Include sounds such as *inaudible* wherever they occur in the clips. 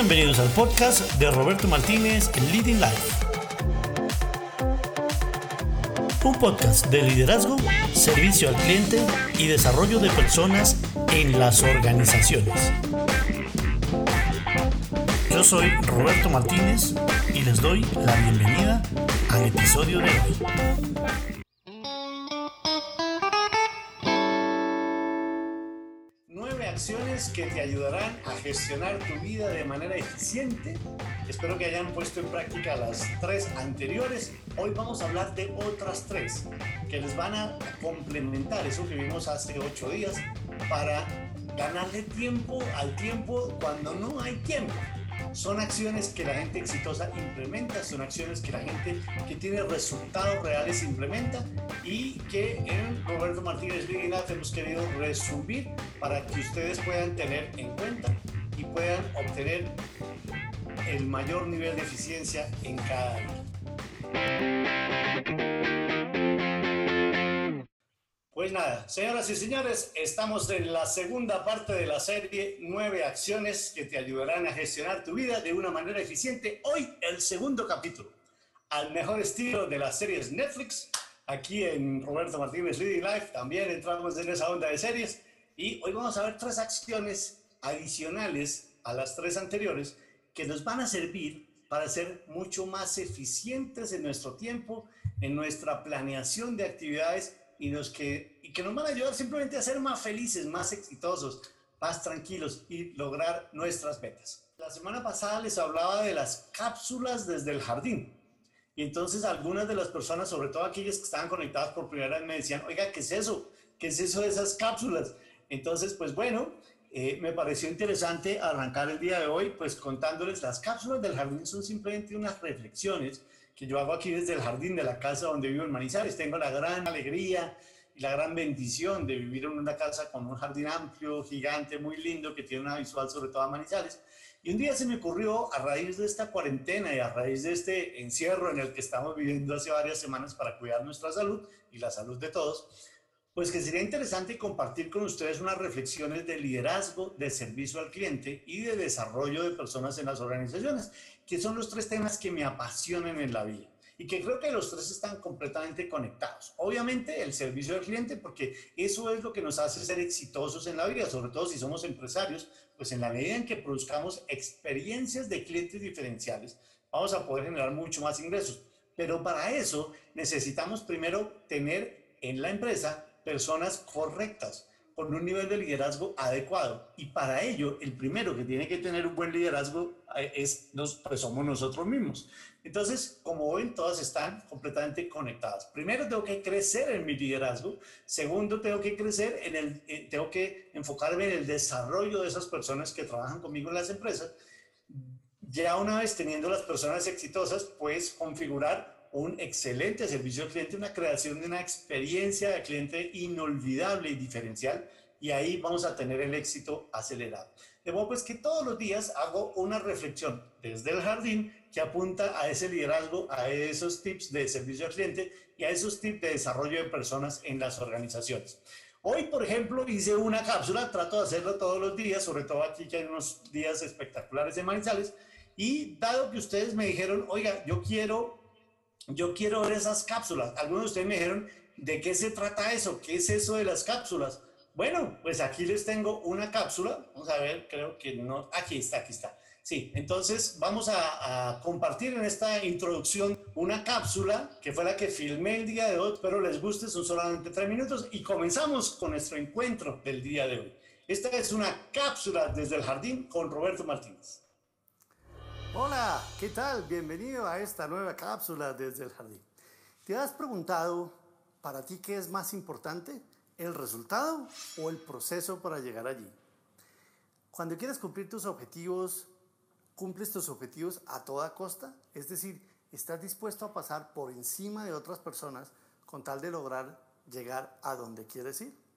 Bienvenidos al podcast de Roberto Martínez Leading Life. Un podcast de liderazgo, servicio al cliente y desarrollo de personas en las organizaciones. Yo soy Roberto Martínez y les doy la bienvenida al episodio de hoy. Que te ayudarán a gestionar tu vida de manera eficiente. Espero que hayan puesto en práctica las tres anteriores. Hoy vamos a hablar de otras tres que les van a complementar eso que vimos hace ocho días para ganarle tiempo al tiempo cuando no hay tiempo. Son acciones que la gente exitosa implementa, son acciones que la gente que tiene resultados reales implementa y que en Roberto Martínez Liginat hemos querido resumir para que ustedes puedan tener en cuenta y puedan obtener el mayor nivel de eficiencia en cada día. Pues nada, señoras y señores, estamos en la segunda parte de la serie Nueve acciones que te ayudarán a gestionar tu vida de una manera eficiente. Hoy el segundo capítulo, al mejor estilo de las series Netflix. Aquí en Roberto Martínez Leading Life también entramos en esa onda de series y hoy vamos a ver tres acciones adicionales a las tres anteriores que nos van a servir para ser mucho más eficientes en nuestro tiempo, en nuestra planeación de actividades y, los que, y que nos van a ayudar simplemente a ser más felices, más exitosos, más tranquilos y lograr nuestras metas. La semana pasada les hablaba de las cápsulas desde el jardín. Y entonces algunas de las personas, sobre todo aquellas que estaban conectadas por primera vez, me decían, oiga, ¿qué es eso? ¿Qué es eso de esas cápsulas? Entonces, pues bueno, eh, me pareció interesante arrancar el día de hoy, pues contándoles las cápsulas del jardín son simplemente unas reflexiones que yo hago aquí desde el jardín de la casa donde vivo en Manizales. Tengo la gran alegría y la gran bendición de vivir en una casa con un jardín amplio, gigante, muy lindo, que tiene una visual sobre todo a Manizales. Y un día se me ocurrió, a raíz de esta cuarentena y a raíz de este encierro en el que estamos viviendo hace varias semanas para cuidar nuestra salud y la salud de todos, pues que sería interesante compartir con ustedes unas reflexiones de liderazgo, de servicio al cliente y de desarrollo de personas en las organizaciones que son los tres temas que me apasionan en la vida y que creo que los tres están completamente conectados. Obviamente el servicio al cliente, porque eso es lo que nos hace ser exitosos en la vida, sobre todo si somos empresarios, pues en la medida en que produzcamos experiencias de clientes diferenciales, vamos a poder generar mucho más ingresos. Pero para eso necesitamos primero tener en la empresa personas correctas, con un nivel de liderazgo adecuado. Y para ello, el primero que tiene que tener un buen liderazgo eh, es, nos, pues nosotros mismos. Entonces, como ven, todas están completamente conectadas. Primero, tengo que crecer en mi liderazgo. Segundo, tengo que crecer en el, eh, tengo que enfocarme en el desarrollo de esas personas que trabajan conmigo en las empresas. Ya una vez teniendo las personas exitosas, pues configurar un excelente servicio al cliente, una creación de una experiencia de cliente inolvidable y diferencial, y ahí vamos a tener el éxito acelerado. De modo pues que todos los días hago una reflexión desde el jardín que apunta a ese liderazgo, a esos tips de servicio al cliente y a esos tips de desarrollo de personas en las organizaciones. Hoy, por ejemplo, hice una cápsula, trato de hacerlo todos los días, sobre todo aquí que hay unos días espectaculares de Manizales, y dado que ustedes me dijeron, oiga, yo quiero yo quiero ver esas cápsulas. Algunos de ustedes me dijeron, ¿de qué se trata eso? ¿Qué es eso de las cápsulas? Bueno, pues aquí les tengo una cápsula. Vamos a ver, creo que no. Aquí está, aquí está. Sí, entonces vamos a, compartir en esta introducción una cápsula que fue la que filmé el día de hoy. Espero les guste, son solamente tres minutos y comenzamos con nuestro encuentro del día de hoy. Esta es una cápsula desde el jardín con Roberto Martínez. Hola, ¿qué tal? Bienvenido a esta nueva cápsula desde el jardín. ¿Te has preguntado para ti qué es más importante, el resultado o el proceso para llegar allí? Cuando quieres cumplir tus objetivos, ¿cumples tus objetivos a toda costa? Es decir, ¿estás dispuesto a pasar por encima de otras personas con tal de lograr llegar a donde quieres ir?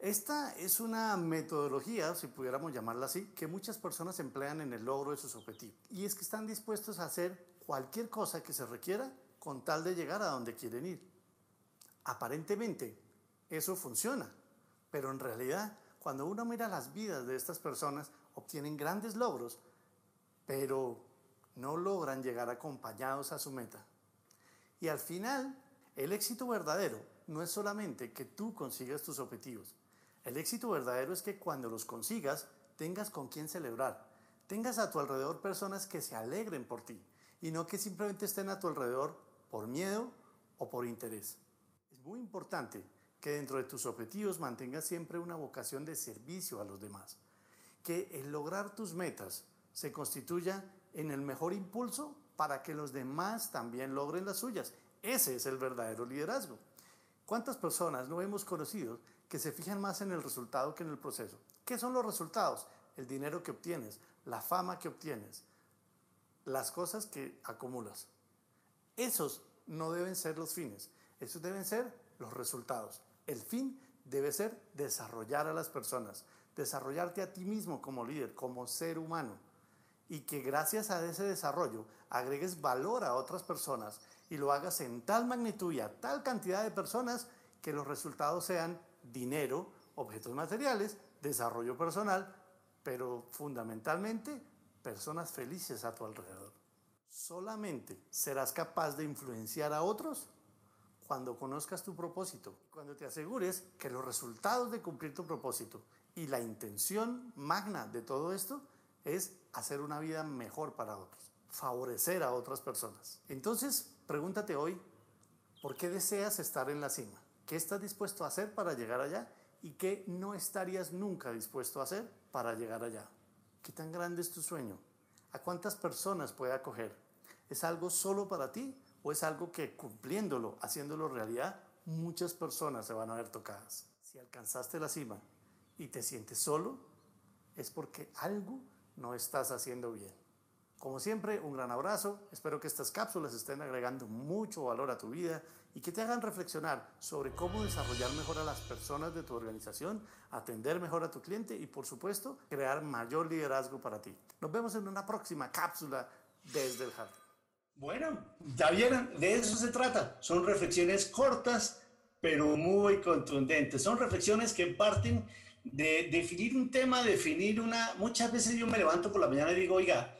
Esta es una metodología, si pudiéramos llamarla así, que muchas personas emplean en el logro de sus objetivos. Y es que están dispuestos a hacer cualquier cosa que se requiera con tal de llegar a donde quieren ir. Aparentemente, eso funciona, pero en realidad, cuando uno mira las vidas de estas personas, obtienen grandes logros, pero no logran llegar acompañados a su meta. Y al final, el éxito verdadero no es solamente que tú consigas tus objetivos. El éxito verdadero es que cuando los consigas, tengas con quién celebrar. Tengas a tu alrededor personas que se alegren por ti y no que simplemente estén a tu alrededor por miedo o por interés. Es muy importante que dentro de tus objetivos mantengas siempre una vocación de servicio a los demás. Que el lograr tus metas se constituya en el mejor impulso para que los demás también logren las suyas. Ese es el verdadero liderazgo. ¿Cuántas personas no hemos conocido que se fijan más en el resultado que en el proceso? ¿Qué son los resultados? El dinero que obtienes, la fama que obtienes, las cosas que acumulas. Esos no deben ser los fines, esos deben ser los resultados. El fin debe ser desarrollar a las personas, desarrollarte a ti mismo como líder, como ser humano y que gracias a ese desarrollo agregues valor a otras personas y lo hagas en tal magnitud y a tal cantidad de personas que los resultados sean dinero, objetos materiales, desarrollo personal, pero fundamentalmente personas felices a tu alrededor. Solamente serás capaz de influenciar a otros cuando conozcas tu propósito, cuando te asegures que los resultados de cumplir tu propósito y la intención magna de todo esto es hacer una vida mejor para otros, favorecer a otras personas. Entonces, pregúntate hoy, ¿por qué deseas estar en la cima? ¿Qué estás dispuesto a hacer para llegar allá? ¿Y qué no estarías nunca dispuesto a hacer para llegar allá? ¿Qué tan grande es tu sueño? ¿A cuántas personas puede acoger? ¿Es algo solo para ti o es algo que cumpliéndolo, haciéndolo realidad, muchas personas se van a ver tocadas? Si alcanzaste la cima y te sientes solo, es porque algo no estás haciendo bien. Como siempre, un gran abrazo. Espero que estas cápsulas estén agregando mucho valor a tu vida y que te hagan reflexionar sobre cómo desarrollar mejor a las personas de tu organización, atender mejor a tu cliente y, por supuesto, crear mayor liderazgo para ti. Nos vemos en una próxima cápsula desde el jardín. Bueno, ya vieron, de eso se trata. Son reflexiones cortas, pero muy contundentes. Son reflexiones que parten de definir un tema, definir una... Muchas veces yo me levanto por la mañana y digo, oiga,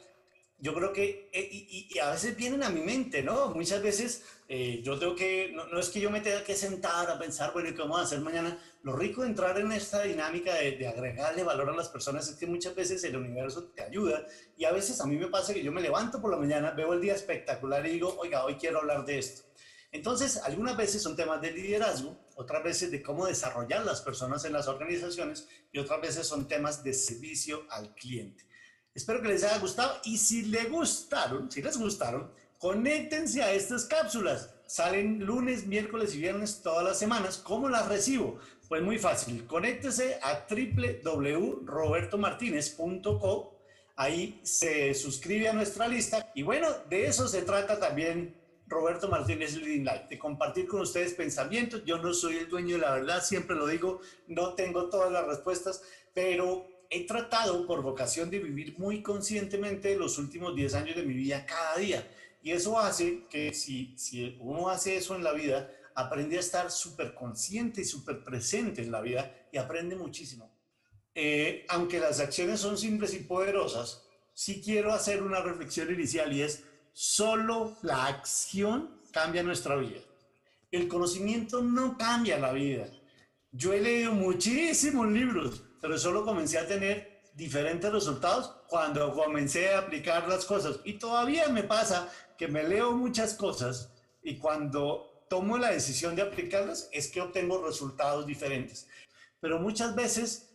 yo creo que, eh, y, a veces vienen a mi mente, ¿no? Muchas veces eh, yo tengo que, no, es que yo me tenga que sentar a pensar, bueno, ¿y qué vamos a hacer mañana? Lo rico de entrar en esta dinámica de, de, agregarle valor a las personas es que muchas veces el universo te ayuda y a veces a mí me pasa que yo me levanto por la mañana, veo el día espectacular y digo, oiga, hoy quiero hablar de esto. Entonces, algunas veces son temas de liderazgo, otras veces de cómo desarrollar las personas en las organizaciones y otras veces son temas de servicio al cliente. Espero que les haya gustado y si les gustaron, si les gustaron, conéctense a estas cápsulas. Salen lunes, miércoles y viernes todas las semanas. ¿Cómo las recibo? Pues muy fácil. Conéctese a www.robertomartinez.co. Ahí se suscribe a nuestra lista. Y bueno, de eso se trata también Roberto Martínez Leading Light, de compartir con ustedes pensamientos. Yo no soy el dueño de la verdad, siempre lo digo, no tengo todas las respuestas, pero he tratado por vocación de vivir muy conscientemente los últimos 10 años de mi vida cada día. Y eso hace que si, uno hace eso en la vida, aprende a estar súper consciente y súper presente en la vida y aprende muchísimo. Eh, aunque las acciones son simples y poderosas, sí quiero hacer una reflexión inicial y es, Solo la acción cambia nuestra vida. El conocimiento no cambia la vida. Yo he leído muchísimos libros, pero solo comencé a tener diferentes resultados cuando comencé a aplicar las cosas. Y todavía me pasa que me leo muchas cosas y cuando tomo la decisión de aplicarlas es que obtengo resultados diferentes. Pero muchas veces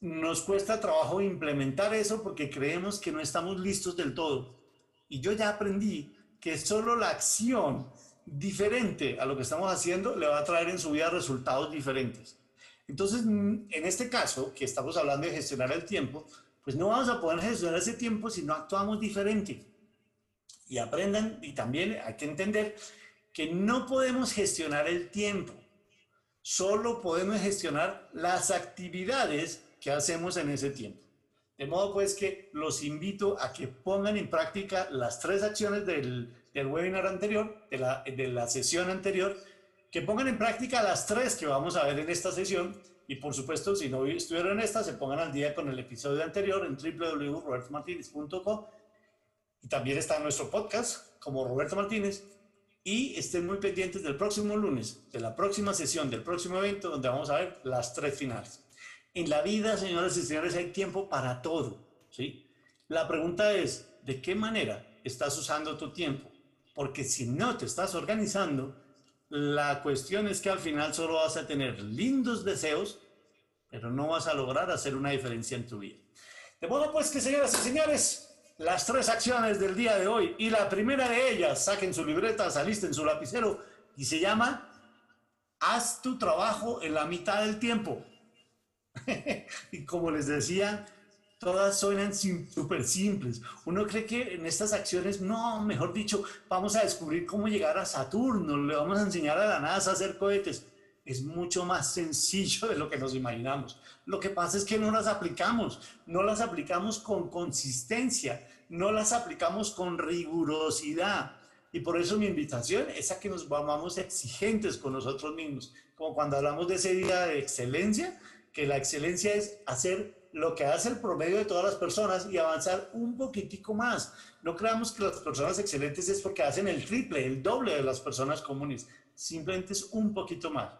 nos cuesta trabajo implementar eso porque creemos que no estamos listos del todo. Y yo ya aprendí que solo la acción diferente a lo que estamos haciendo le va a traer en su vida resultados diferentes. Entonces, mm, en este caso, que estamos hablando de gestionar el tiempo, pues no vamos a poder gestionar ese tiempo si no actuamos diferente. Y aprendan, y también hay que entender que no podemos gestionar el tiempo, solo podemos gestionar las actividades que hacemos en ese tiempo. De modo pues que los invito a que pongan en práctica las tres acciones del, del webinar anterior, de la, de la sesión anterior, que pongan en práctica las tres que vamos a ver en esta sesión y por supuesto si no estuvieron en esta, se pongan al día con el episodio anterior en www.robertmartinez.co Y también está en nuestro podcast como Roberto Martínez. Y estén muy pendientes del próximo lunes, de la próxima sesión, del próximo evento, donde vamos a ver las tres finales. En la vida, señoras y señores, hay tiempo para todo. ¿sí? La pregunta es, ¿de qué manera estás usando tu tiempo? Porque si no te estás organizando, la cuestión es que al final solo vas a tener lindos deseos, pero no vas a lograr hacer una diferencia en tu vida. De modo pues que, señoras y señores, las tres acciones del día de hoy y la primera de ellas, saquen su libreta, salisten su lapicero y se llama Haz tu trabajo en la mitad del tiempo. *laughs* y como les decía, todas suenan súper simples. Uno cree que en estas acciones, no, mejor dicho, vamos a descubrir cómo llegar a Saturno, le vamos a enseñar a la NASA a hacer cohetes. Es mucho más sencillo de lo que nos imaginamos. Lo que pasa es que no las aplicamos, no las aplicamos con consistencia, no las aplicamos con rigurosidad. Y por eso mi invitación es a que nos vamos exigentes con nosotros mismos. Como cuando hablamos de ese día de excelencia, que la excelencia es hacer lo que hace el promedio de todas las personas y avanzar un poquitico más. No creamos que las personas excelentes es porque hacen el triple, el doble de las personas comunes. Simplemente es un poquito más.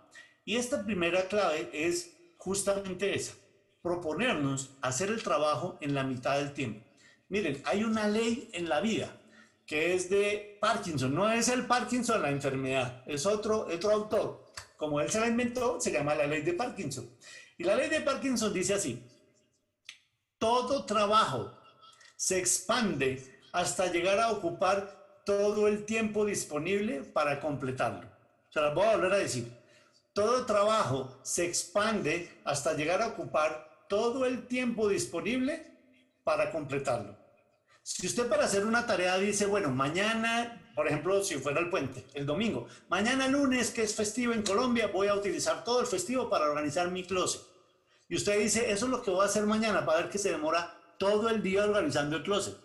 Y esta primera clave es justamente esa, proponernos hacer el trabajo en la mitad del tiempo. Miren, hay una ley en la vida que es de Parkinson, no es el Parkinson la enfermedad, es otro, otro autor. Como él se la inventó, se llama la ley de Parkinson. Y la ley de Parkinson dice así, todo trabajo se expande hasta llegar a ocupar todo el tiempo disponible para completarlo. Se las voy a volver a decir. Todo trabajo se expande hasta llegar a ocupar todo el tiempo disponible para completarlo. Si usted para hacer una tarea dice, bueno, mañana, por ejemplo, si fuera el puente, el domingo, mañana lunes, que es festivo en Colombia, voy a utilizar todo el festivo para organizar mi closet. Y usted dice, eso es lo que voy a hacer mañana para ver que se demora todo el día organizando el closet.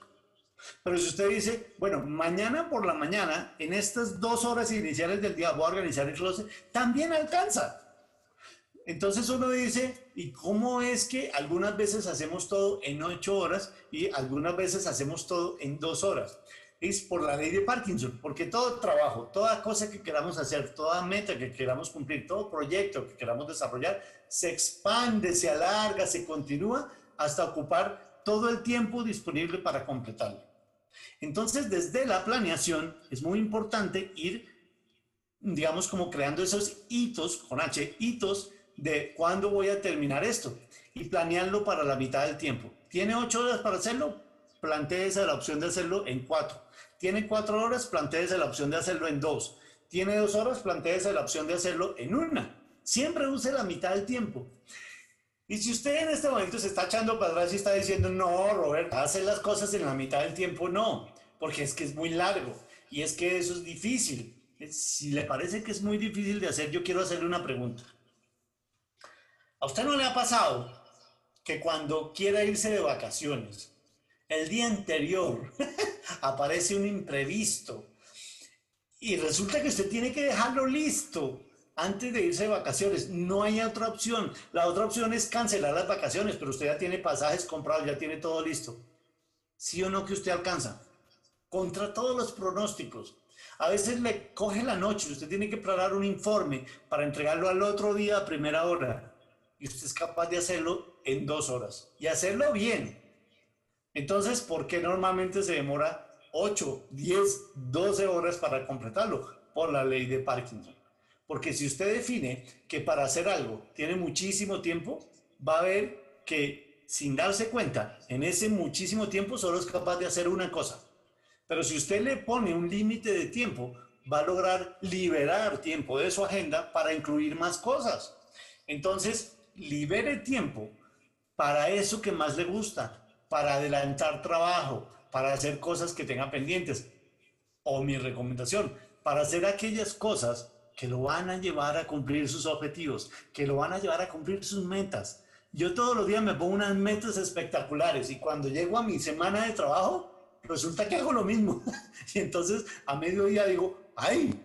Pero si usted dice, bueno, mañana por la mañana, en estas dos horas iniciales del día voy a organizar el closet, también alcanza. Entonces uno dice, ¿y cómo es que algunas veces hacemos todo en ocho horas y algunas veces hacemos todo en dos horas? Es por la ley de Parkinson, porque todo trabajo, toda cosa que queramos hacer, toda meta que queramos cumplir, todo proyecto que queramos desarrollar, se expande, se alarga, se continúa hasta ocupar todo el tiempo disponible para completarlo. Entonces, desde la planeación es muy importante ir, digamos, como creando esos hitos, con H, hitos de cuándo voy a terminar esto y planearlo para la mitad del tiempo. ¿Tiene ocho horas para hacerlo? Plantéese la opción de hacerlo en cuatro. Tiene cuatro horas, planteese la opción de hacerlo en dos. Tiene dos horas, planteese la opción de hacerlo en una. Siempre use la mitad del tiempo. Y si usted en este momento se está echando para atrás y está diciendo, no, Robert, hace las cosas en la mitad del tiempo, no, porque es que es muy largo y es que eso es difícil. Si le parece que es muy difícil de hacer, yo quiero hacerle una pregunta. ¿A usted no le ha pasado que cuando quiera irse de vacaciones, el día anterior *laughs* aparece un imprevisto y resulta que usted tiene que dejarlo listo antes de irse de vacaciones. No hay otra opción. La otra opción es cancelar las vacaciones, pero usted ya tiene pasajes comprados, ya tiene todo listo. ¿Sí o no que usted alcanza? Contra todos los pronósticos. A veces le coge la noche, usted tiene que preparar un informe para entregarlo al otro día a primera hora. Y usted es capaz de hacerlo en dos horas. Y hacerlo bien. Entonces, ¿por qué normalmente se demora 8, 10, 12 horas para completarlo? Por la ley de Parkinson. Porque si usted define que para hacer algo tiene muchísimo tiempo, va a ver que sin darse cuenta, en ese muchísimo tiempo solo es capaz de hacer una cosa. Pero si usted le pone un límite de tiempo, va a lograr liberar tiempo de su agenda para incluir más cosas. Entonces, libere tiempo para eso que más le gusta, para adelantar trabajo, para hacer cosas que tenga pendientes. O mi recomendación, para hacer aquellas cosas que lo van a llevar a cumplir sus objetivos, que lo van a llevar a cumplir sus metas. Yo todos los días me pongo unas metas espectaculares y cuando llego a mi semana de trabajo, resulta que hago lo mismo. *laughs* y entonces a mediodía digo, ay,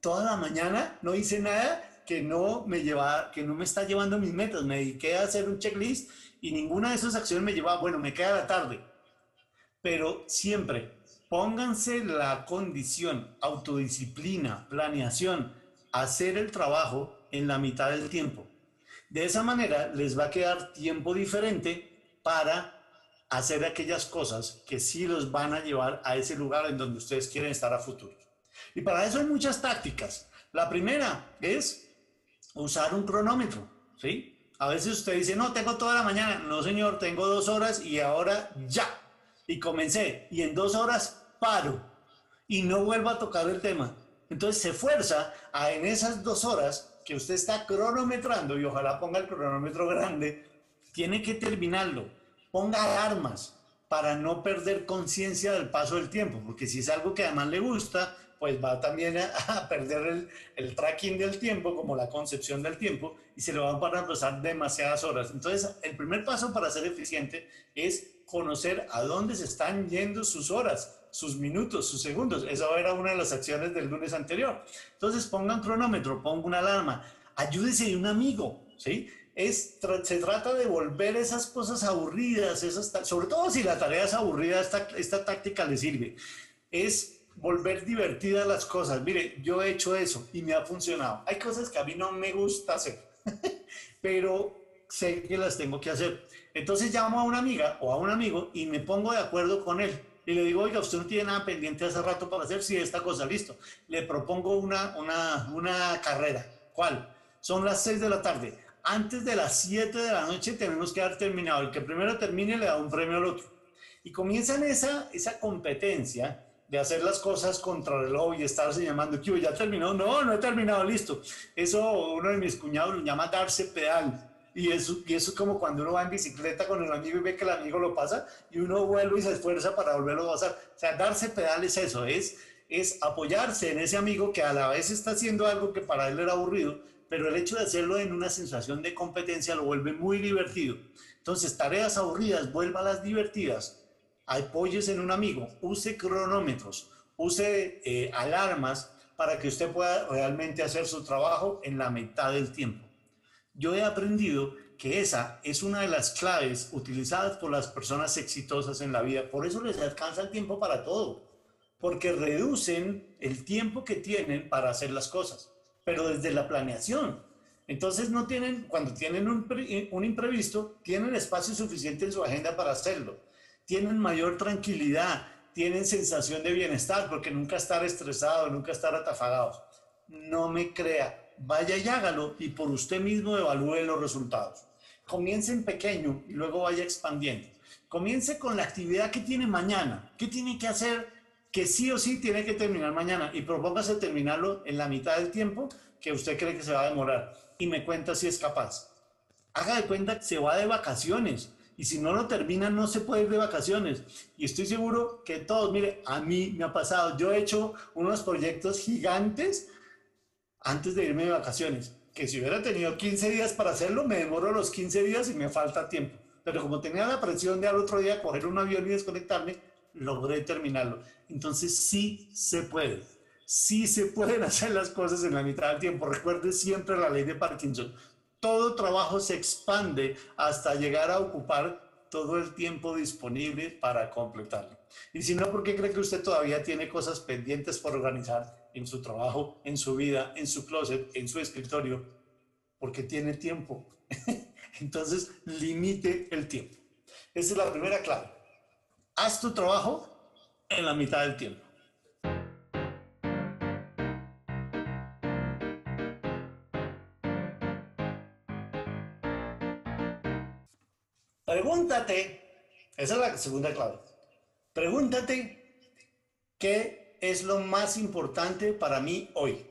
toda la mañana no hice nada que no me lleva, que no me está llevando a mis metas. Me dediqué a hacer un checklist y ninguna de esas acciones me llevaba, bueno, me queda la tarde. Pero siempre, pónganse la condición, autodisciplina, planeación, hacer el trabajo en la mitad del tiempo. De esa manera les va a quedar tiempo diferente para hacer aquellas cosas que sí los van a llevar a ese lugar en donde ustedes quieren estar a futuro. Y para eso hay muchas tácticas. La primera es usar un cronómetro, ¿sí? A veces usted dice, no, tengo toda la mañana. No, señor, tengo dos horas y ahora ya. Y comencé. Y en dos horas paro. Y no vuelvo a tocar el tema. Entonces se fuerza a en esas dos horas que usted está cronometrando, y ojalá ponga el cronómetro grande, tiene que terminarlo. Ponga alarmas para no perder conciencia del paso del tiempo, porque si es algo que además le gusta, pues va también a, *laughs* perder el, tracking del tiempo, como la concepción del tiempo, y se le van a pasar demasiadas horas. Entonces, el primer paso para ser eficiente es conocer a dónde se están yendo sus horas, sus minutos, sus segundos. Esa era una de las acciones del lunes anterior. Entonces, ponga un cronómetro, ponga una alarma, ayúdese de un amigo, ¿sí? Es, se trata de volver esas cosas aburridas, esas, sobre todo si la tarea es aburrida, esta, esta táctica le sirve. Es volver divertidas las cosas. Mire, yo he hecho eso y me ha funcionado. Hay cosas que a mí no me gusta hacer, *laughs* pero sé que las tengo que hacer. Entonces llamo a una amiga o a un amigo y me pongo de acuerdo con él. Y le digo, oiga, usted no tiene nada pendiente hace rato para hacer, si esta cosa, listo. Le propongo una, una, una carrera. ¿Cuál? Son las 6 de la tarde. Antes de las 7 de la noche tenemos que haber terminado. El que primero termine le da un premio al otro. Y comienzan esa, esa competencia de hacer las cosas contra el reloj y estarse llamando, que ya terminó, no, no he terminado, listo. Eso uno de mis cuñados lo llama darse pedal. Y eso, y eso es como cuando uno va en bicicleta con el amigo y ve que el amigo lo pasa y uno vuelve y se esfuerza para volverlo a pasar. O sea, darse pedal es eso, es, es apoyarse en ese amigo que a la vez está haciendo algo que para él era aburrido, pero el hecho de hacerlo en una sensación de competencia lo vuelve muy divertido. Entonces, tareas aburridas, las divertidas apoyes en un amigo, use cronómetros, use eh, alarmas para que usted pueda realmente hacer su trabajo en la mitad del tiempo. Yo he aprendido que esa es una de las claves utilizadas por las personas exitosas en la vida. Por eso les alcanza el tiempo para todo, porque reducen el tiempo que tienen para hacer las cosas, pero desde la planeación. Entonces no tienen, cuando tienen un, un imprevisto, tienen espacio suficiente en su agenda para hacerlo tienen mayor tranquilidad, tienen sensación de bienestar, porque nunca estar estresado, nunca estar atafagado. No me crea, vaya y hágalo y por usted mismo evalúe los resultados. Comience en pequeño y luego vaya expandiendo. Comience con la actividad que tiene mañana. ¿Qué tiene que hacer? Que sí o sí tiene que terminar mañana y propóngase terminarlo en la mitad del tiempo que usted cree que se va a demorar y me cuenta si es capaz. Haga de cuenta que se va de vacaciones y si no lo terminan no se puede ir de vacaciones. Y estoy seguro que todos, mire, a mí me ha pasado, yo he hecho unos proyectos gigantes antes de irme de vacaciones, que si hubiera tenido 15 días para hacerlo, me demoro los 15 días y me falta tiempo. Pero como tenía la presión de al otro día coger un avión y desconectarme, logré terminarlo. Entonces sí se puede. Sí se pueden *laughs* hacer las cosas en la mitad del tiempo. Recuerde siempre la ley de Parkinson todo trabajo se expande hasta llegar a ocupar todo el tiempo disponible para completarlo. Y si no, ¿por qué cree que usted todavía tiene cosas pendientes por organizar en su trabajo, en su vida, en su closet, en su escritorio? Porque tiene tiempo. *laughs* Entonces, limite el tiempo. Esa es la primera clave. Haz tu trabajo en la mitad del tiempo. Pregúntate, esa es la segunda clave, pregúntate qué es lo más importante para mí hoy.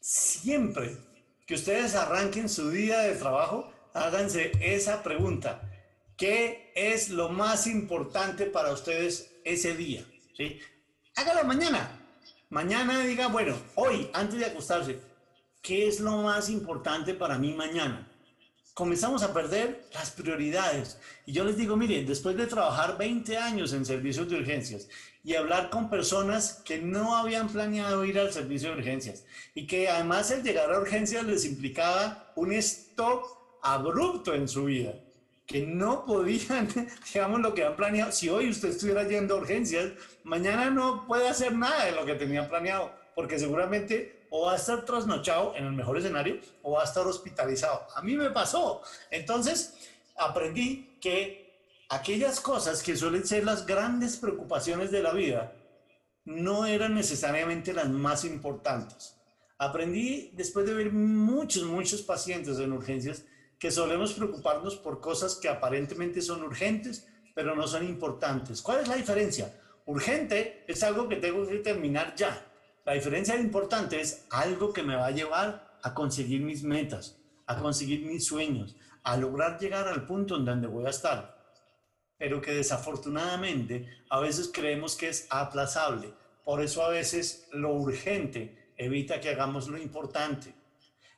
Siempre que ustedes arranquen su día de trabajo, háganse esa pregunta. ¿Qué es lo más importante para ustedes ese día? ¿Sí? Hágalo mañana. Mañana diga, bueno, hoy, antes de acostarse, ¿qué es lo más importante para mí mañana? Comenzamos a perder las prioridades. Y yo les digo, miren, después de trabajar 20 años en servicios de urgencias y hablar con personas que no habían planeado ir al servicio de urgencias y que además el llegar a urgencias les implicaba un stop abrupto en su vida. que no podían, *laughs* digamos, lo que han planeado. Si hoy usted estuviera yendo a urgencias, mañana no puede hacer nada de lo que tenía planeado, porque seguramente o va a estar trasnochado en el mejor escenario o va a estar hospitalizado. A mí me pasó. Entonces, aprendí que aquellas cosas que suelen ser las grandes preocupaciones de la vida no eran necesariamente las más importantes. Aprendí después de ver muchos, muchos pacientes en urgencias que solemos preocuparnos por cosas que aparentemente son urgentes, pero no son importantes. ¿Cuál es la diferencia? Urgente es algo que tengo que terminar ya. La diferencia importante es algo que me va a llevar a conseguir mis metas, a conseguir mis sueños, a lograr llegar al punto en donde voy a estar. Pero que desafortunadamente a veces creemos que es aplazable. Por eso a veces lo urgente evita que hagamos lo importante.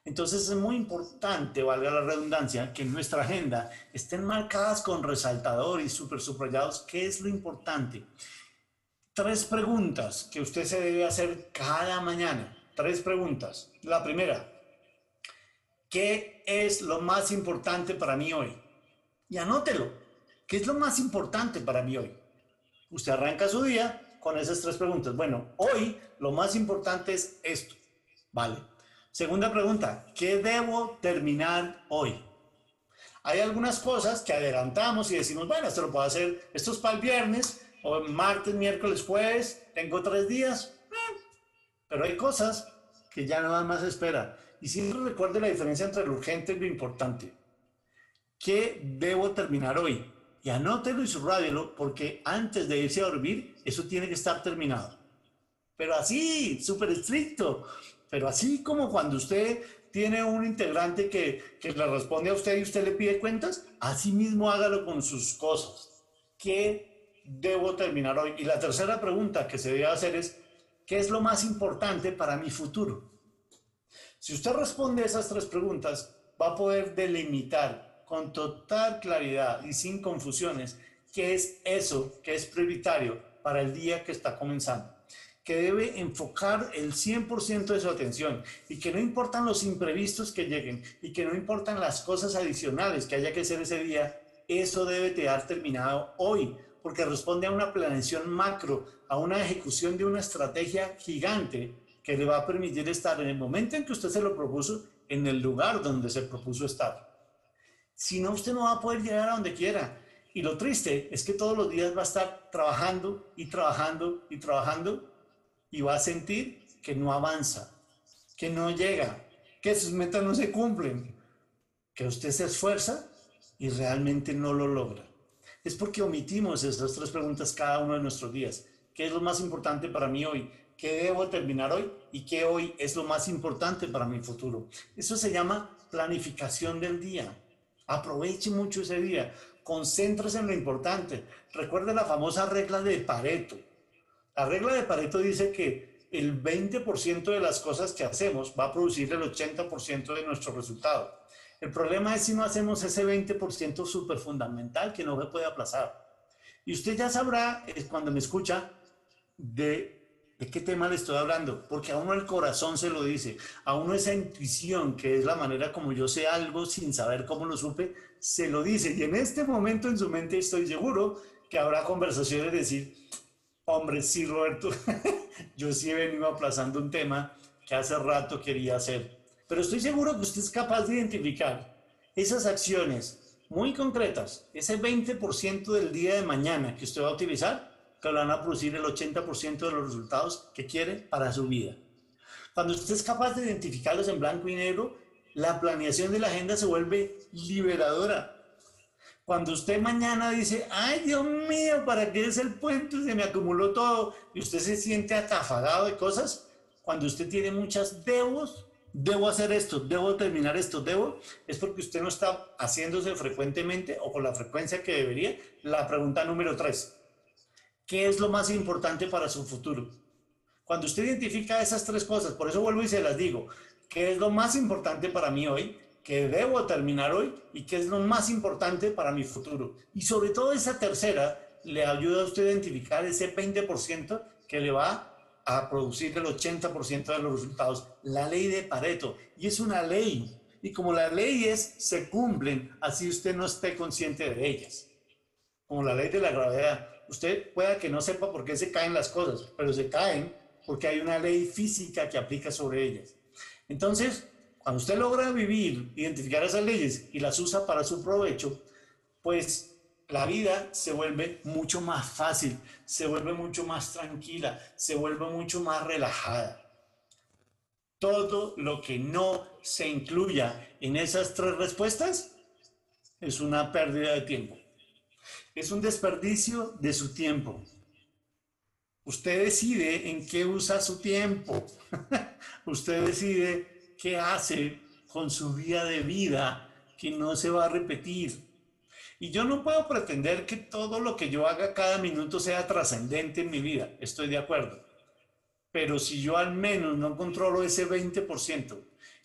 Entonces es muy importante, valga la redundancia, que en nuestra agenda estén marcadas con resaltador y super subrayados qué es lo importante. Tres preguntas que usted se debe hacer cada mañana. Tres preguntas. La primera, ¿qué es lo más importante para mí hoy? Y anótelo. ¿Qué es lo más importante para mí hoy? Usted arranca su día con esas tres preguntas. Bueno, hoy lo más importante es esto. Vale. Segunda pregunta, ¿qué debo terminar hoy? Hay algunas cosas que adelantamos y decimos, bueno, esto lo puedo hacer, esto es para el viernes, o martes, miércoles, jueves, tengo tres días. Eh, pero hay cosas que ya nada más espera. Y siempre recuerde la diferencia entre lo urgente y lo importante. ¿Qué debo terminar hoy? Y anótelo y subrayelo porque antes de irse a dormir, eso tiene que estar terminado. Pero así, súper estricto. Pero así como cuando usted tiene un integrante que, que, le responde a usted y usted le pide cuentas, así mismo hágalo con sus cosas. ¿Qué debo terminar hoy? Y la tercera pregunta que se debe hacer es, ¿qué es lo más importante para mi futuro? Si usted responde esas tres preguntas, va a poder delimitar con total claridad y sin confusiones qué es eso que es prioritario para el día que está comenzando que debe enfocar el 100% de su atención y que no importan los imprevistos que lleguen y que no importan las cosas adicionales que haya que hacer ese día, eso debe quedar terminado hoy, porque responde a una planeación macro, a una ejecución de una estrategia gigante que le va a permitir estar en el momento en que usted se lo propuso, en el lugar donde se propuso estar. Si no, usted no va a poder llegar a donde quiera. Y lo triste es que todos los días va a estar trabajando y trabajando y trabajando y va a sentir que no avanza, que no llega, que sus metas no se cumplen, que usted se esfuerza y realmente no lo logra. Es porque omitimos esas tres preguntas cada uno de nuestros días. ¿Qué es lo más importante para mí hoy? ¿Qué debo terminar hoy? ¿Y qué hoy es lo más importante para mi futuro? Eso se llama planificación del día. Aproveche mucho ese día. Concéntrese en lo importante. Recuerde la famosa regla de Pareto. La regla de Pareto dice que el 20% de las cosas que hacemos va a producir el 80% de nuestro resultado. El problema es si no hacemos ese 20% súper fundamental que no se puede aplazar. Y usted ya sabrá, cuando me escucha, de, de qué tema le estoy hablando, porque a uno el corazón se lo dice, a uno esa intuición, que es la manera como yo sé algo sin saber cómo lo supe, se lo dice. Y en este momento en su mente estoy seguro que habrá conversaciones de decir, Hombre, sí, Roberto, *laughs* yo sí he venido aplazando un tema que hace rato quería hacer, pero estoy seguro que usted es capaz de identificar esas acciones muy concretas, ese 20% del día de mañana que usted va a utilizar, que van a producir el 80% de los resultados que quiere para su vida. Cuando usted es capaz de identificarlos en blanco y negro, la planeación de la agenda se vuelve liberadora cuando usted mañana dice, ay Dios mío, ¿para qué es el puente? Se me acumuló todo y usted se siente atafagado de cosas, cuando usted tiene muchas debos, debo hacer esto, debo terminar esto, debo, es porque usted no está haciéndose frecuentemente o con la frecuencia que debería. La pregunta número tres, ¿qué es lo más importante para su futuro? Cuando usted identifica esas tres cosas, por eso vuelvo y se las digo, ¿qué es lo más importante para mí hoy? que debo terminar hoy y que es lo más importante para mi futuro. Y sobre todo esa tercera le ayuda a usted a identificar ese 20% que le va a producir el 80% de los resultados. La ley de Pareto. Y es una ley. Y como las leyes se cumplen, así usted no esté consciente de ellas. Como la ley de la gravedad. Usted pueda que no sepa por qué se caen las cosas, pero se caen porque hay una ley física que aplica sobre ellas. Entonces, cuando usted logra vivir, identificar esas leyes y las usa para su provecho, pues la vida se vuelve mucho más fácil, se vuelve mucho más tranquila, se vuelve mucho más relajada. Todo lo que no se incluya en esas tres respuestas es una pérdida de tiempo. Es un desperdicio de su tiempo. Usted decide en qué usa su tiempo. *laughs* Usted decide qué hace con su vida de vida que no se va a repetir. Y yo no puedo pretender que todo lo que yo haga cada minuto sea trascendente en mi vida. Estoy de acuerdo. Pero si yo al menos no controlo ese 20%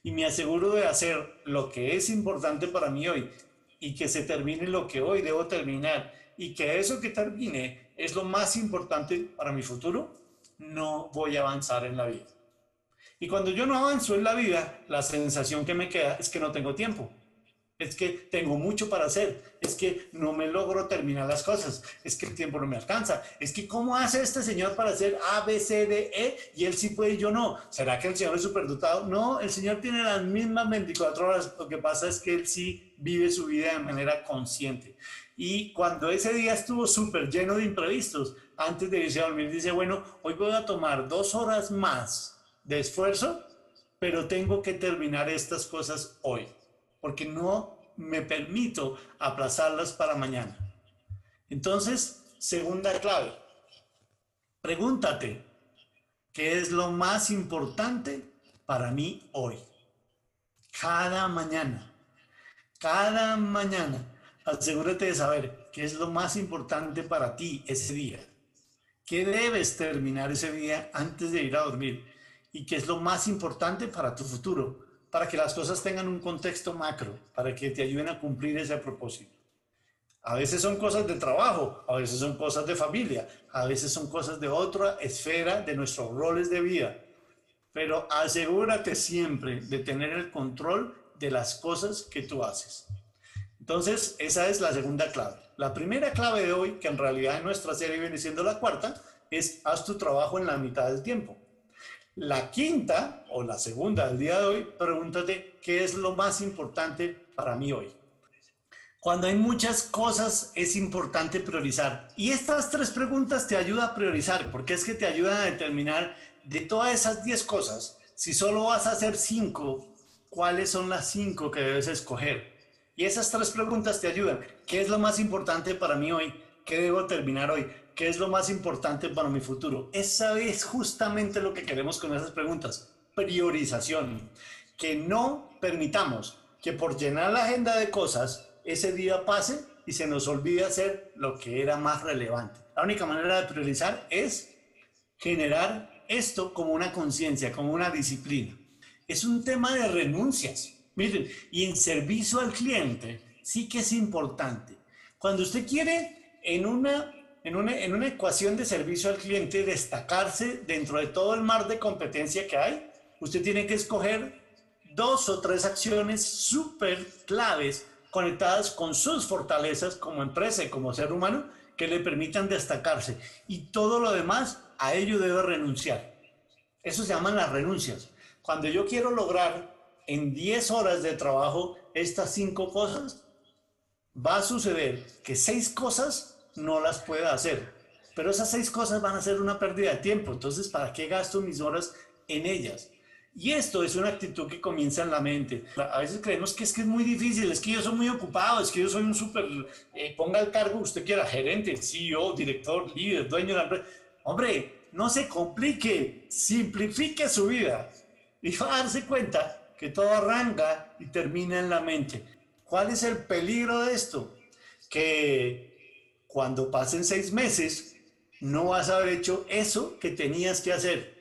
y me aseguro de hacer lo que es importante para mí hoy y que se termine lo que hoy debo terminar y que eso que termine es lo más importante para mi futuro, no voy a avanzar en la vida. Y cuando yo no avanzo en la vida, la sensación que me queda es que no tengo tiempo. Es que tengo mucho para hacer, es que no me logro terminar las cosas, es que el tiempo no me alcanza, es que ¿cómo hace este señor para hacer A, B, C, D, E y él sí puede y yo no? ¿Será que el señor es superdotado? No, el señor tiene las mismas 24 horas, lo que pasa es que él sí vive su vida de manera consciente. Y cuando ese día estuvo súper lleno de imprevistos, antes de irse a dormir, dice, bueno, hoy voy a tomar dos horas más de esfuerzo, pero tengo que terminar estas cosas hoy, porque no me permito aplazarlas para mañana. Entonces, segunda clave, pregúntate, ¿qué es lo más importante para mí hoy? Cada mañana, cada mañana asegúrate de saber qué es lo más importante para ti ese día. ¿Qué debes terminar ese día antes de ir a dormir? ¿Y qué es lo más importante para tu futuro? Para que las cosas tengan un contexto macro, para que te ayuden a cumplir ese propósito. A veces son cosas de trabajo, a veces son cosas de familia, a veces son cosas de otra esfera de nuestros roles de vida. Pero asegúrate siempre de tener el control de las cosas que tú haces. Entonces, esa es la segunda clave. La primera clave de hoy, que en realidad en nuestra serie viene siendo la cuarta, es haz tu trabajo en la mitad del tiempo. La quinta o la segunda del día de hoy, pregúntate qué es lo más importante para mí hoy. Cuando hay muchas cosas es importante priorizar. Y estas tres preguntas te ayudan a priorizar, porque es que te ayudan a determinar de todas esas 10 cosas, si solo vas a hacer cinco, cuáles son las cinco que debes escoger. Y esas tres preguntas te ayudan. ¿Qué es lo más importante para mí hoy? ¿Qué debo terminar hoy? ¿Qué es lo más importante para mi futuro? Esa es justamente lo que queremos con esas preguntas. Priorización. Que no permitamos que por llenar la agenda de cosas, ese día pase y se nos olvide hacer lo que era más relevante. La única manera de priorizar es generar esto como una conciencia, como una disciplina. Es un tema de renuncias. Miren, y en servicio al cliente sí que es importante. Cuando usted quiere en una, en una, en una ecuación de servicio al cliente destacarse dentro de todo el mar de competencia que hay, usted tiene que escoger dos o tres acciones súper claves conectadas con sus fortalezas como empresa y como ser humano que le permitan destacarse. Y todo lo demás, a ello debe renunciar. Eso se llaman las renuncias. Cuando yo quiero lograr en 10 horas de trabajo estas cinco cosas, va a suceder que seis cosas no las pueda hacer. Pero esas seis cosas van a ser una pérdida de tiempo. Entonces, ¿para qué gasto mis horas en ellas? Y esto es una actitud que comienza en la mente. A veces creemos que es que es muy difícil, es que yo soy muy ocupado, es que yo soy un súper, eh, ponga el cargo usted quiera, gerente, CEO, director, líder, dueño de la empresa. Hombre, no se complique, simplifique su vida y va a darse cuenta que todo arranca y termina en la mente. ¿Cuál es el peligro de esto? Que cuando pasen seis meses no vas a haber hecho eso que tenías que hacer.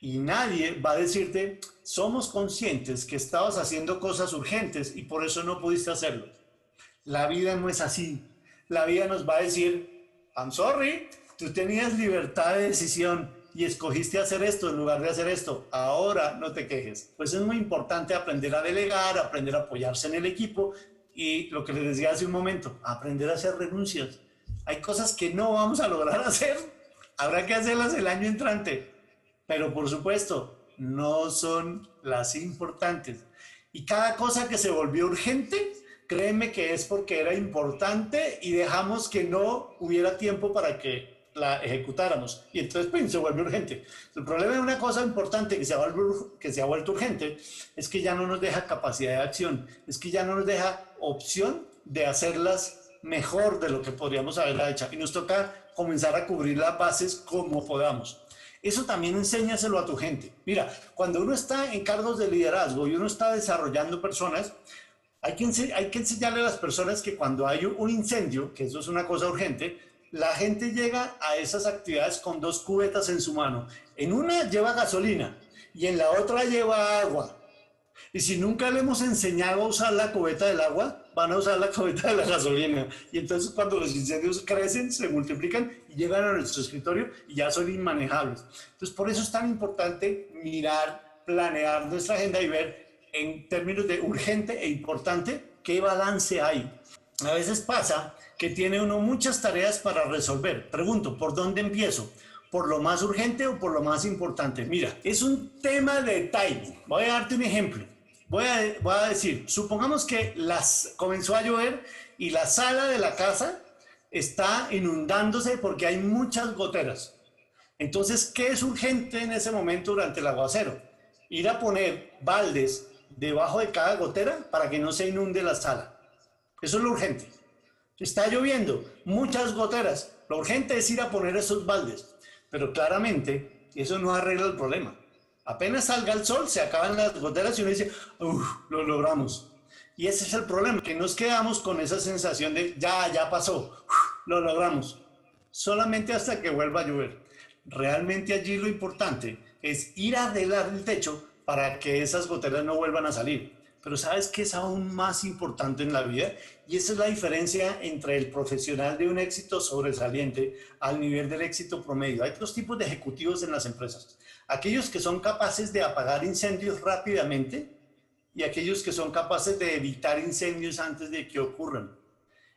Y nadie va a decirte, somos conscientes que estabas haciendo cosas urgentes y por eso no pudiste hacerlo. La vida no es así. La vida nos va a decir, I'm sorry, tú tenías libertad de decisión y escogiste hacer esto en lugar de hacer esto, ahora no te quejes. Pues es muy importante aprender a delegar, aprender a apoyarse en el equipo y lo que les decía hace un momento, aprender a hacer renuncias. Hay cosas que no vamos a lograr *laughs* hacer, habrá que hacerlas el año entrante, pero por supuesto, no son las importantes. Y cada cosa que se volvió urgente, créeme que es porque era importante y dejamos que no hubiera tiempo para que la ejecutáramos. Y entonces pues, se vuelve urgente. El problema de una cosa importante que se, que se ha vuelto urgente es que ya no nos deja capacidad de acción, es que ya no nos deja opción de hacerlas mejor de lo que podríamos haberla hecho. Y nos toca comenzar a cubrir las bases como podamos. Eso también enséñaselo a tu gente. Mira, cuando uno está en cargos de liderazgo y uno está desarrollando personas, hay que, hay que enseñarle a las personas que cuando hay un incendio, que eso es una cosa urgente, la gente llega a esas actividades con dos cubetas en su mano. En una lleva gasolina y en la otra lleva agua. Y si nunca le hemos enseñado a usar la cubeta del agua, van a usar la cubeta de la gasolina. Y entonces cuando los incendios crecen, se multiplican y llegan a nuestro escritorio y ya son inmanejables. Entonces por eso es tan importante mirar, planear nuestra agenda y ver en términos de urgente e importante qué balance hay. A veces pasa que tiene uno muchas tareas para resolver. Pregunto, ¿por dónde empiezo? ¿Por lo más urgente o por lo más importante? Mira, es un tema de timing. Voy a darte un ejemplo. Voy a, decir, supongamos que las, comenzó a llover y la sala de la casa está inundándose porque hay muchas goteras. Entonces, ¿qué es urgente en ese momento durante el aguacero? Ir a poner baldes debajo de cada gotera para que no se inunde la sala. Eso es lo urgente. Está lloviendo, muchas goteras. Lo urgente es ir a poner esos baldes. Pero claramente eso no arregla el problema. Apenas salga el sol, se acaban las goteras y uno dice, uff, lo logramos. Y ese es el problema, que nos quedamos con esa sensación de, ya, ya pasó, lo logramos. Solamente hasta que vuelva a llover. Realmente allí lo importante es ir a arreglar el techo para que esas goteras no vuelvan a salir. Pero ¿sabes qué es aún más importante en la vida? Y esa es la diferencia entre el profesional de un éxito sobresaliente al nivel del éxito promedio. Hay dos tipos de ejecutivos en las empresas. Aquellos que son capaces de apagar incendios rápidamente y aquellos que son capaces de evitar incendios antes de que ocurran.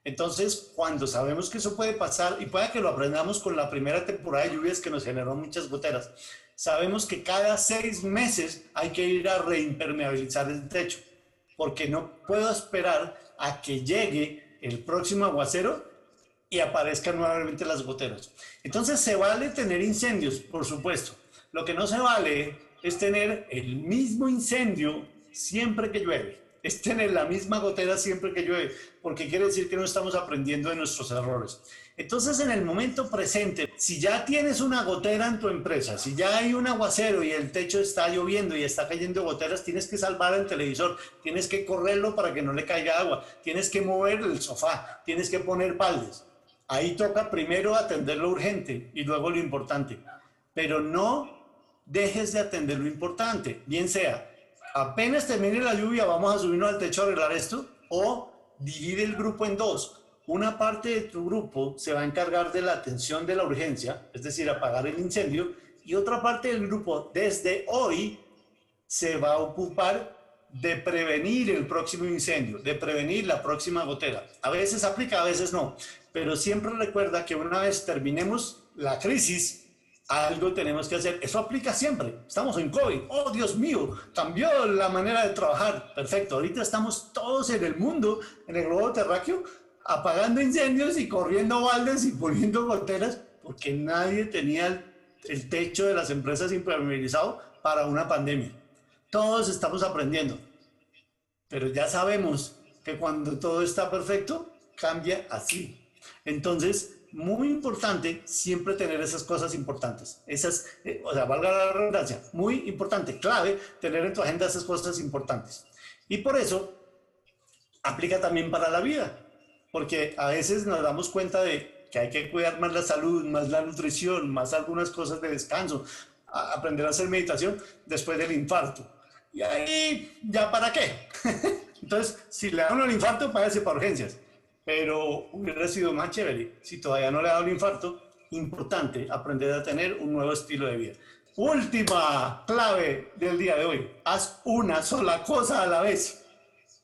Entonces, cuando sabemos que eso puede pasar, y puede que lo aprendamos con la primera temporada de lluvias que nos generó muchas goteras, sabemos que cada seis meses hay que ir a reimpermeabilizar el techo porque no puedo esperar a que llegue el próximo aguacero y aparezcan nuevamente las goteras. Entonces se vale tener incendios, por supuesto. Lo que no se vale es tener el mismo incendio siempre que llueve. Es tener la misma gotera siempre que llueve, porque quiere decir que no estamos aprendiendo de nuestros errores. Entonces, en el momento presente, si ya tienes una gotera en tu empresa, si ya hay un aguacero y el techo está lloviendo y está cayendo goteras, tienes que salvar el televisor, tienes que correrlo para que no le caiga agua, tienes que mover el sofá, tienes que poner baldes. Ahí toca primero atender lo urgente y luego lo importante. Pero no dejes de atender lo importante, bien sea, apenas termine la lluvia, vamos a subirnos al techo a arreglar esto, o divide el grupo en dos una parte de tu grupo se va a encargar de la atención de la urgencia, es decir, apagar el incendio, y otra parte del grupo desde hoy se va a ocupar de prevenir el próximo incendio, de prevenir la próxima gotera. A veces aplica, a veces no, pero siempre recuerda que una vez terminemos la crisis, algo tenemos que hacer. Eso aplica siempre. Estamos en COVID. Oh, Dios mío, cambió la manera de trabajar. Perfecto. Ahorita estamos todos en el mundo, en el globo terráqueo, apagando incendios y corriendo baldes y poniendo goteras porque nadie tenía el, techo de las empresas impermeabilizado para una pandemia. Todos estamos aprendiendo, pero ya sabemos que cuando todo está perfecto, cambia así. Entonces, muy importante siempre tener esas cosas importantes. Esas, eh, o sea, valga la redundancia, muy importante, clave tener en tu agenda esas cosas importantes. Y por eso aplica también para la vida porque a veces nos damos cuenta de que hay que cuidar más la salud, más la nutrición, más algunas cosas de descanso, aprender a hacer meditación después del infarto. Y ahí, ¿ya para qué? *laughs* Entonces, si le da uno el infarto, págase para urgencias. Pero hubiera sido más chévere si todavía no le ha dado el infarto importante aprender a tener un nuevo estilo de vida. Última clave del día de hoy. Haz una sola cosa a la vez.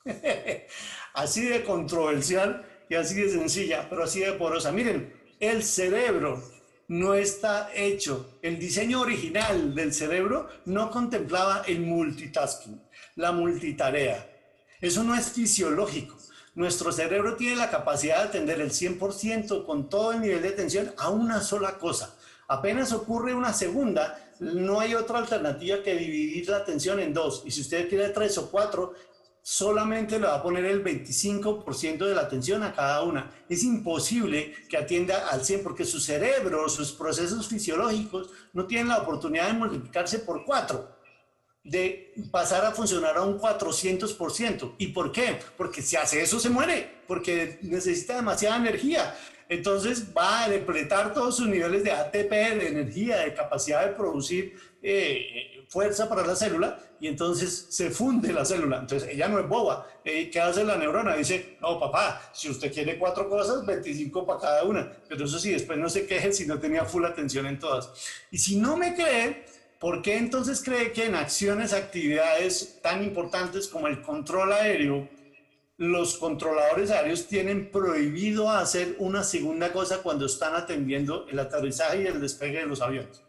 *laughs* así de controversial y así de sencilla, pero así de porosa. Miren, el cerebro no está hecho, el diseño original del cerebro no contemplaba el multitasking, la multitarea. Eso no es fisiológico. Nuestro cerebro tiene la capacidad de atender el 100% con todo el nivel de atención a una sola cosa. Apenas ocurre una segunda, no hay otra alternativa que dividir la atención en dos. Y si usted quiere tres o cuatro, solamente le va a poner el 25% de la atención a cada una. Es imposible que atienda al 100 porque su cerebro, sus procesos fisiológicos no tienen la oportunidad de multiplicarse por cuatro de pasar a funcionar a un 400%. ¿Y por qué? Porque si hace eso se muere, porque necesita demasiada energía. Entonces va a depletar todos sus niveles de ATP, de energía, de capacidad de producir eh, fuerza para la célula y entonces se funde la célula. Entonces ella no es boba. Eh, ¿Qué hace la neurona? Dice, no, papá, si usted quiere cuatro cosas, 25 para cada una. Pero eso sí, después no se queje si no tenía full atención en todas. Y si no me cree, ¿Por qué entonces cree que en acciones, actividades tan importantes como el control aéreo, los controladores aéreos tienen prohibido hacer una segunda cosa cuando están atendiendo el aterrizaje y el despegue de los aviones?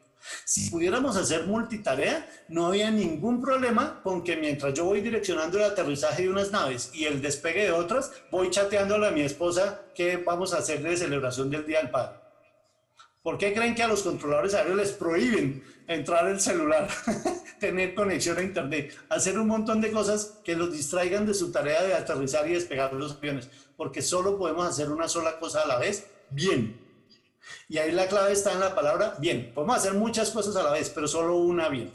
Si pudiéramos hacer multitarea, no había ningún problema con que mientras yo voy direccionando el aterrizaje de unas naves y el despegue de otras, voy chateándole a mi esposa que vamos a hacer de celebración del Día del Padre. ¿Por qué creen que a los controladores aéreos les prohíben entrar el celular, *laughs* tener conexión a internet, hacer un montón de cosas que los distraigan de su tarea de aterrizar y despegar los aviones? Porque solo podemos hacer una sola cosa a la vez, bien. Y ahí la clave está en la palabra bien. Podemos hacer muchas cosas a la vez, pero solo una bien.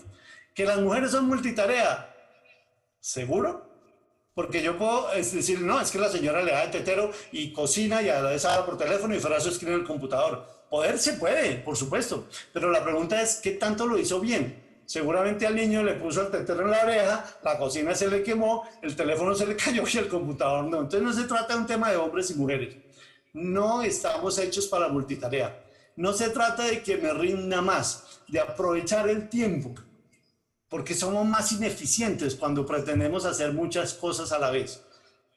Que las mujeres son multitarea, ¿seguro? Porque yo puedo decir, no, es que la señora le da el tetero y cocina y a la vez habla por teléfono y fuera eso escribe en el computador Poder se puede, por supuesto, pero la pregunta es, ¿qué tanto lo hizo bien? Seguramente al niño le puso el tetero en la oreja, la cocina se le quemó, el teléfono se le *laughs* cayó y el computador no. Entonces no se trata de un tema de hombres y mujeres. No estamos hechos para multitarea. No se trata de que me rinda más, de aprovechar el tiempo, porque somos más ineficientes cuando pretendemos hacer muchas cosas a la vez.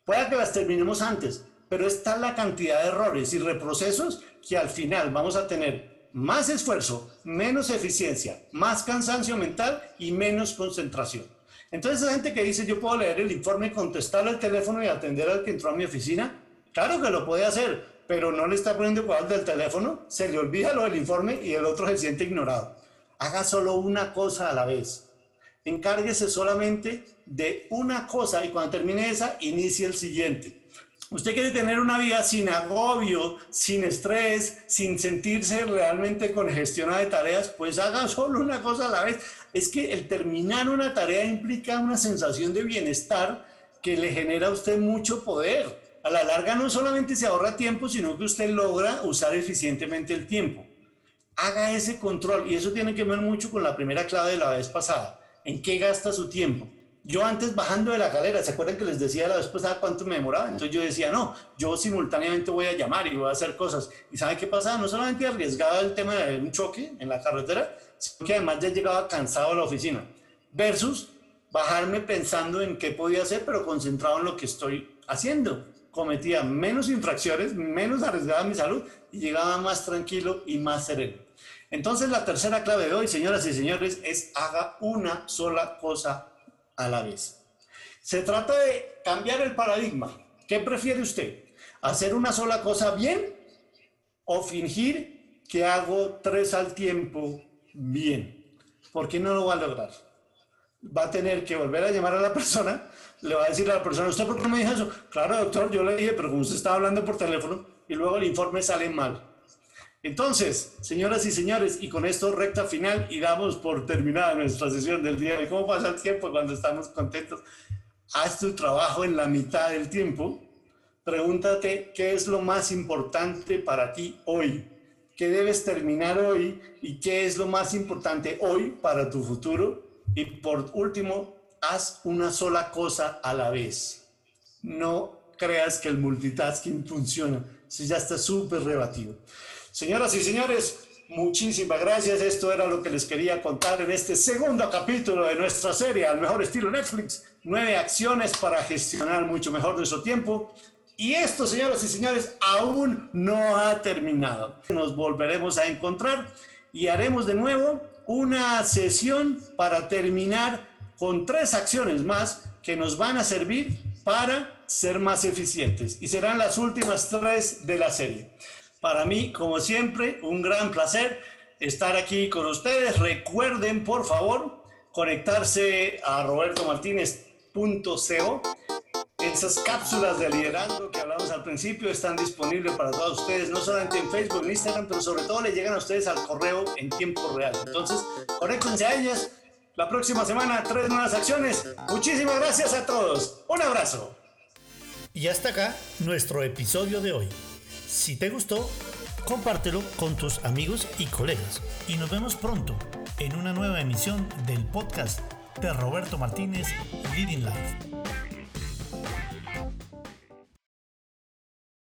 Puede que las terminemos antes, pero está la cantidad de errores y reprocesos que al final vamos a tener más esfuerzo, menos eficiencia, más cansancio mental y menos concentración. Entonces, esa gente que dice, yo puedo leer el informe, contestarle al teléfono y atender al que entró a mi oficina, claro que lo puede hacer, pero no le está poniendo cuidado del teléfono, se le olvida lo del informe y el otro se siente ignorado. Haga solo una cosa a la vez. Encárguese solamente de una cosa y cuando termine esa, inicie el siguiente. Usted quiere tener una vida sin agobio, sin estrés, sin sentirse realmente congestionada de tareas, pues haga solo una cosa a la vez. Es que el terminar una tarea implica una sensación de bienestar que le genera a usted mucho poder. A la larga no solamente se ahorra tiempo, sino que usted logra usar eficientemente el tiempo. Haga ese control y eso tiene que ver mucho con la primera clave de la vez pasada. ¿En qué gasta su tiempo? Yo antes bajando de la galera, ¿se acuerdan que les decía la vez pasada cuánto me demoraba? Entonces yo decía, no, yo simultáneamente voy a llamar y voy a hacer cosas. ¿Y saben qué pasaba? No solamente arriesgaba el tema de un choque en la carretera, sino que además ya llegaba cansado a la oficina. Versus bajarme pensando en qué podía hacer, pero concentrado en lo que estoy haciendo. Cometía menos infracciones, menos arriesgaba mi salud y llegaba más tranquilo y más sereno. Entonces la tercera clave de hoy, señoras y señores, es haga una sola cosa a la vez. Se trata de cambiar el paradigma. ¿Qué prefiere usted? ¿Hacer una sola cosa bien o fingir que hago tres al tiempo bien? ¿Por qué no lo va a lograr? Va a tener que volver a llamar a la persona, le va a decir a la persona, ¿usted por qué me dijo eso? Claro, doctor, yo le dije, pero como usted estaba hablando por teléfono y luego el informe sale mal. Entonces, señoras y señores, y con esto recta final y damos por terminada nuestra sesión del día de cómo pasa el tiempo cuando estamos contentos. Haz tu trabajo en la mitad del tiempo. Pregúntate qué es lo más importante para ti hoy, qué debes terminar hoy y qué es lo más importante hoy para tu futuro. Y por último, haz una sola cosa a la vez. No creas que el multitasking funciona. Eso ya está súper rebatido. Señoras y señores, muchísimas gracias. Esto era lo que les quería contar en este segundo capítulo de nuestra serie, al mejor estilo Netflix. Nueve acciones para gestionar mucho mejor nuestro tiempo. Y esto, señoras y señores, aún no ha terminado. Nos volveremos a encontrar y haremos de nuevo una sesión para terminar con tres acciones más que nos van a servir para ser más eficientes. Y serán las últimas tres de la serie. Para mí, como siempre, un gran placer estar aquí con ustedes. Recuerden, por favor, conectarse a robertomartinez.co esas cápsulas de liderazgo que hablamos al principio están disponibles para todos ustedes, no solamente en Facebook, en Instagram, pero sobre todo le llegan a ustedes al correo en tiempo real. Entonces, conéctense a ellas. La próxima semana, tres nuevas acciones. Muchísimas gracias a todos. Un abrazo. Y hasta acá nuestro episodio de hoy. Si te gustó, compártelo con tus amigos y colegas. Y nos vemos pronto en una nueva emisión del podcast de Roberto Martínez Leading Life.